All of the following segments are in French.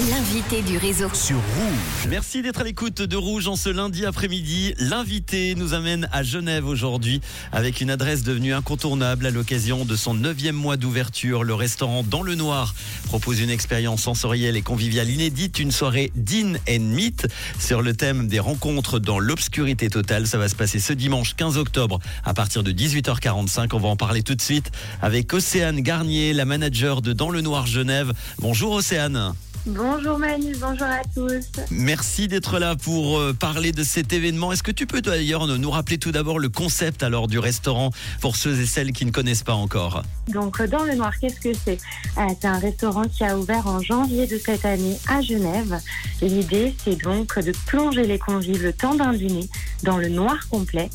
L'invité du réseau. sur Rouge. Merci d'être à l'écoute de Rouge en ce lundi après-midi. L'invité nous amène à Genève aujourd'hui avec une adresse devenue incontournable à l'occasion de son neuvième mois d'ouverture. Le restaurant Dans le Noir propose une expérience sensorielle et conviviale inédite, une soirée Din and Meet sur le thème des rencontres dans l'obscurité totale. Ça va se passer ce dimanche 15 octobre à partir de 18h45. On va en parler tout de suite avec Océane Garnier, la manager de Dans le Noir Genève. Bonjour Océane. Bonjour Manu, bonjour à tous. Merci d'être là pour euh, parler de cet événement. Est-ce que tu peux d'ailleurs nous rappeler tout d'abord le concept alors du restaurant pour ceux et celles qui ne connaissent pas encore? Donc euh, dans le noir, qu'est-ce que c'est? Euh, C'est un restaurant qui a ouvert en janvier de cette année à Genève. L'idée, c'est donc de plonger les convives le temps d'un dîner dans le noir complet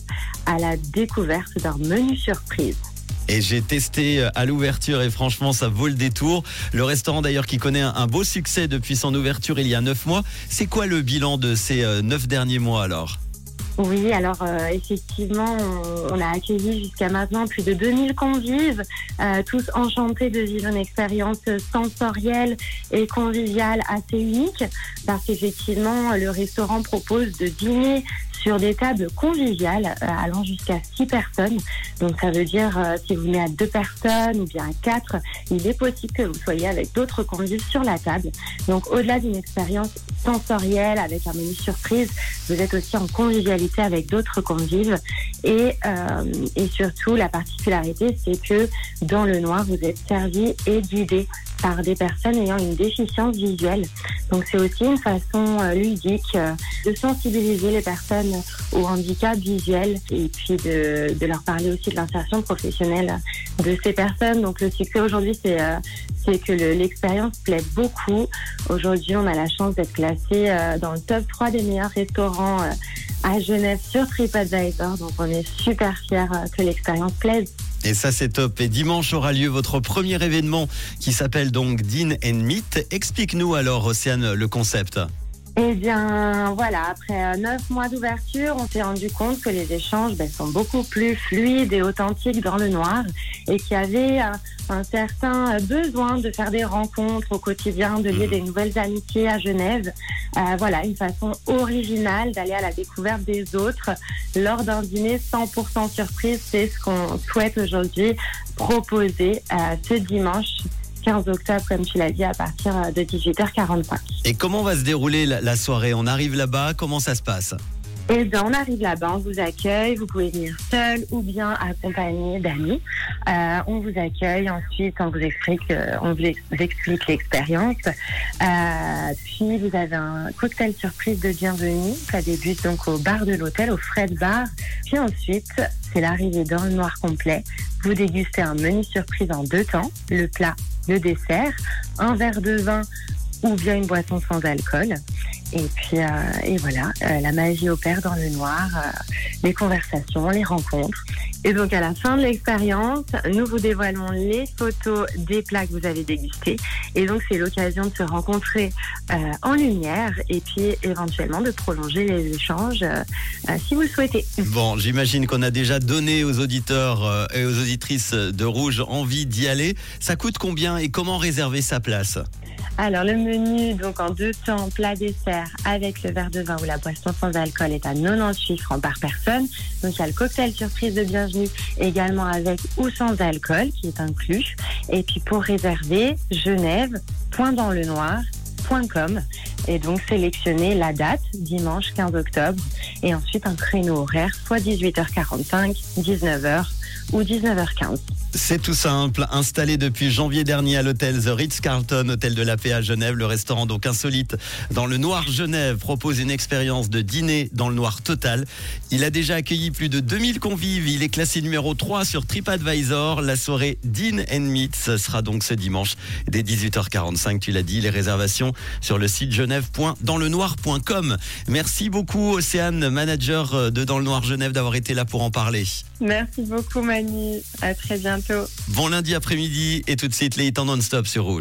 à la découverte d'un menu surprise. Et j'ai testé euh, à l'ouverture et franchement ça vaut le détour. Le restaurant d'ailleurs qui connaît un, beau succès depuis son ouverture il y a neuf mois. C'est quoi le bilan de ces euh, neuf derniers mois alors? Oui, alors euh, effectivement, on, a accueilli jusqu'à maintenant plus de 2000 convives, tous enchantés de vivre une expérience sensorielle et conviviale assez unique, parce qu'effectivement, le restaurant propose de dîner sur des tables conviviales euh, allant jusqu'à 6 personnes. Donc ça veut dire euh, si vous venez à deux personnes ou bien à quatre, il est possible que vous soyez avec d'autres convives sur la table. Donc au-delà d'une expérience sensorielle avec un menu surprise, vous êtes aussi en convivialité avec d'autres convives. Et, euh, et surtout, la particularité, c'est que dans le noir, vous êtes servi et guidé par des personnes ayant une déficience visuelle. Donc c'est aussi une façon ludique de sensibiliser les personnes au handicap visuel et puis de, leur parler aussi de l'insertion professionnelle de ces personnes. Donc le succès aujourd'hui, c'est euh, que le- l'expérience plaît beaucoup. Aujourd'hui, on a la chance d'être classé euh, dans le top 3 des meilleurs restaurants euh, à Genève sur TripAdvisor. Donc on est super fiers que l'expérience plaise. Et ça c'est top. Et dimanche aura lieu votre premier événement qui s'appelle donc Din and Meet. Explique-nous alors Océane le concept. Eh bien, voilà, après euh, neuf mois d'ouverture, on s'est rendu compte que les échanges ben, sont beaucoup plus fluides et authentiques dans le noir et qu'il y avait euh, un certain euh, besoin de faire des rencontres au quotidien, de lier Mhm. des nouvelles amitiés à Genève. Euh, voilà, une façon originale d'aller à la découverte des autres lors d'un dîner 100% surprise. C'est ce qu'on souhaite aujourd'hui proposer euh, ce dimanche 15 octobre, comme tu l'as dit, à partir euh, de 18h45. Et comment va se dérouler la, la soirée? On arrive là-bas, comment ça se passe? Eh bien, on arrive là-bas, on vous accueille. Vous pouvez venir seul ou bien accompagné d'amis. Euh, on vous accueille. Ensuite, on vous explique, euh, on vous ex- vous explique l'expérience. Euh, puis, vous avez un cocktail surprise de bienvenue. Ça débute donc au bar de l'hôtel, au Fred Bar. Puis ensuite, c'est l'arrivée dans le noir complet. Vous dégustez un menu surprise en deux temps, le plat, le dessert, un verre de vin ou bien une boisson sans alcool. Et puis, euh, et voilà, euh, la magie opère dans le noir, euh, les conversations, les rencontres. Et donc, à la fin de l'expérience, nous vous dévoilons les photos des plats que vous avez dégustés. Et donc, c'est l'occasion de se rencontrer euh, en lumière et puis éventuellement de prolonger les échanges euh, euh, si vous le souhaitez. Bon, j'imagine qu'on a déjà donné aux auditeurs et aux auditrices de Rouge envie d'y aller. Ça coûte combien et comment réserver sa place? Alors, le menu, donc en deux temps, plat dessert avec le verre de vin ou la boisson sans alcool est à 98 francs par personne. Donc, il y a le cocktail surprise de bienvenue également avec ou sans alcool qui est inclus. Et puis, pour réserver, Genève, point dans le noir. .com et donc sélectionner la date dimanche 15 octobre et ensuite un créneau horaire soit 18h45, 19h ou 19h15. C'est tout simple, installé depuis janvier dernier à l'hôtel The Ritz-Carlton, hôtel de la paix à Genève. Le restaurant donc insolite dans le Noir Genève propose une expérience de dîner dans le noir total. Il a déjà accueilli plus de 2000 convives. Il est classé numéro 3 sur TripAdvisor. La soirée Din and Meet sera donc ce dimanche dès 18h45. Tu l'as dit, les réservations sur le site genève.danslenoir.com. Merci beaucoup Océane, manager de Dans le Noir Genève d'avoir été là pour en parler. Merci beaucoup Bon lundi après-midi et tout de suite les hits en non-stop sur Rouge.